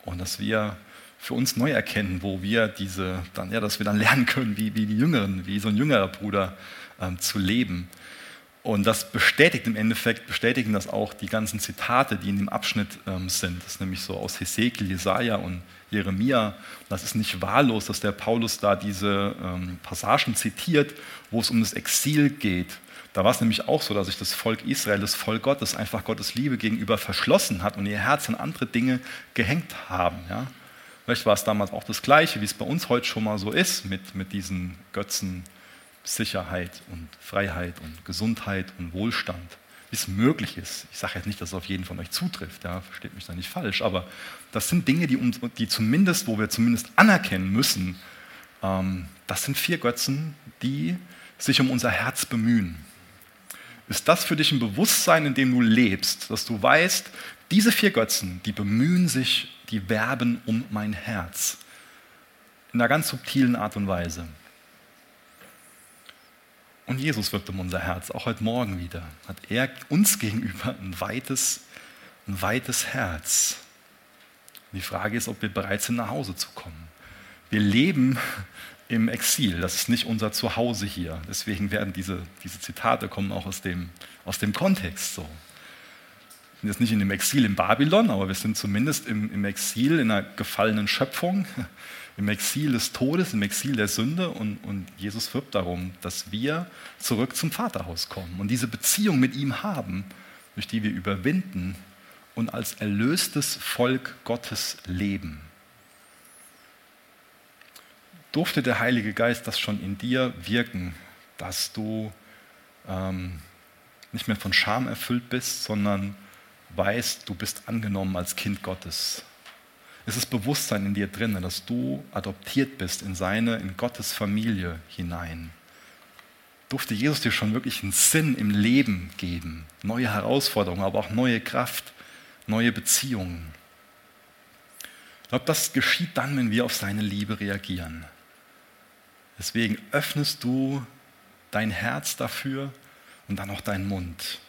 Und dass wir für uns neu erkennen, wo wir diese, dann, ja, dass wir dann lernen können, wie, wie die Jüngeren, wie so ein jüngerer Bruder ähm, zu leben. Und das bestätigt im Endeffekt, bestätigen das auch die ganzen Zitate, die in dem Abschnitt ähm, sind. Das ist nämlich so aus Hesekiel, Jesaja und Jeremia. Das ist nicht wahllos, dass der Paulus da diese ähm, Passagen zitiert, wo es um das Exil geht. Da war es nämlich auch so, dass sich das Volk Israel, das Volk Gottes, einfach Gottes Liebe gegenüber verschlossen hat und ihr Herz an andere Dinge gehängt haben. Ja? Vielleicht war es damals auch das Gleiche, wie es bei uns heute schon mal so ist, mit, mit diesen Götzen Sicherheit und Freiheit und Gesundheit und Wohlstand, wie es möglich ist. Ich sage jetzt nicht, dass es auf jeden von euch zutrifft, ja, versteht mich da nicht falsch, aber das sind Dinge, die, die zumindest, wo wir zumindest anerkennen müssen, ähm, das sind vier Götzen, die sich um unser Herz bemühen. Ist das für dich ein Bewusstsein, in dem du lebst, dass du weißt, diese vier Götzen, die bemühen sich, die werben um mein Herz? In einer ganz subtilen Art und Weise. Und Jesus wirbt um unser Herz, auch heute Morgen wieder. Hat er uns gegenüber ein weites, ein weites Herz. Die Frage ist, ob wir bereit sind, nach Hause zu kommen. Wir leben im Exil. Das ist nicht unser Zuhause hier. Deswegen werden diese, diese Zitate kommen auch aus dem, aus dem Kontext so. Wir sind jetzt nicht in dem Exil in Babylon, aber wir sind zumindest im, im Exil in einer gefallenen Schöpfung, im Exil des Todes, im Exil der Sünde und, und Jesus wirbt darum, dass wir zurück zum Vaterhaus kommen und diese Beziehung mit ihm haben, durch die wir überwinden und als erlöstes Volk Gottes leben durfte der Heilige Geist das schon in dir wirken, dass du ähm, nicht mehr von Scham erfüllt bist, sondern weißt, du bist angenommen als Kind Gottes. Es ist Bewusstsein in dir drin, dass du adoptiert bist in seine, in Gottes Familie hinein. Durfte Jesus dir schon wirklich einen Sinn im Leben geben, neue Herausforderungen, aber auch neue Kraft, neue Beziehungen. Ich glaube, das geschieht dann, wenn wir auf seine Liebe reagieren. Deswegen öffnest du dein Herz dafür und dann auch deinen Mund.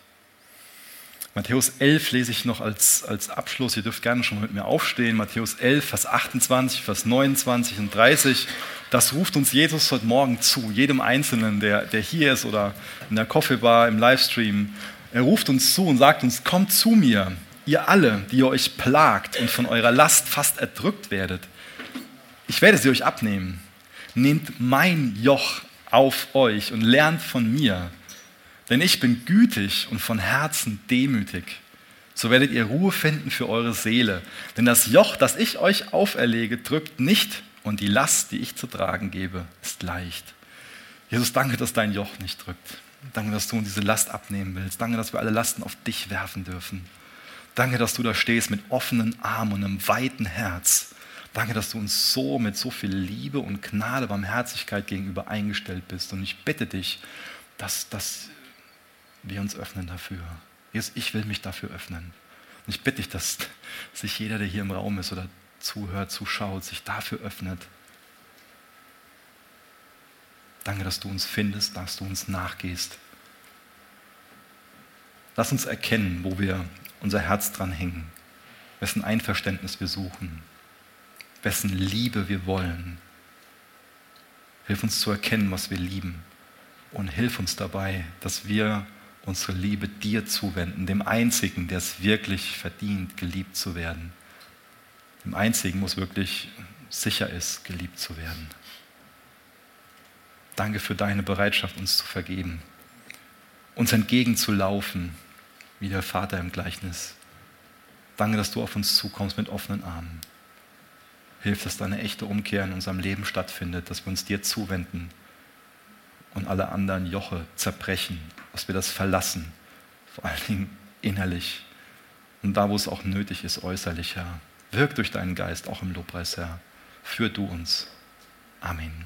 Matthäus 11 lese ich noch als, als Abschluss. Ihr dürft gerne schon mit mir aufstehen. Matthäus 11, Vers 28, Vers 29 und 30. Das ruft uns Jesus heute Morgen zu, jedem Einzelnen, der, der hier ist oder in der Coffeebar, im Livestream. Er ruft uns zu und sagt uns, kommt zu mir, ihr alle, die ihr euch plagt und von eurer Last fast erdrückt werdet. Ich werde sie euch abnehmen. Nehmt mein Joch auf euch und lernt von mir, denn ich bin gütig und von Herzen demütig. So werdet ihr Ruhe finden für eure Seele. Denn das Joch, das ich euch auferlege, drückt nicht und die Last, die ich zu tragen gebe, ist leicht. Jesus, danke, dass dein Joch nicht drückt. Danke, dass du diese Last abnehmen willst. Danke, dass wir alle Lasten auf dich werfen dürfen. Danke, dass du da stehst mit offenen Armen und einem weiten Herz Danke, dass du uns so mit so viel Liebe und Gnade, Barmherzigkeit gegenüber eingestellt bist. Und ich bitte dich, dass, dass wir uns öffnen dafür. Jesus, ich will mich dafür öffnen. Und ich bitte dich, dass sich jeder, der hier im Raum ist oder zuhört, zuschaut, sich dafür öffnet. Danke, dass du uns findest, dass du uns nachgehst. Lass uns erkennen, wo wir unser Herz dran hängen, wessen Einverständnis wir suchen wessen Liebe wir wollen. Hilf uns zu erkennen, was wir lieben. Und hilf uns dabei, dass wir unsere Liebe dir zuwenden, dem Einzigen, der es wirklich verdient, geliebt zu werden. Dem Einzigen, wo es wirklich sicher ist, geliebt zu werden. Danke für deine Bereitschaft, uns zu vergeben, uns entgegenzulaufen, wie der Vater im Gleichnis. Danke, dass du auf uns zukommst mit offenen Armen. Hilf, dass da eine echte Umkehr in unserem Leben stattfindet, dass wir uns dir zuwenden und alle anderen Joche zerbrechen, dass wir das verlassen, vor allen Dingen innerlich und da, wo es auch nötig ist, äußerlich, Herr. Wirk durch deinen Geist, auch im Lobpreis, Herr. Führ du uns. Amen.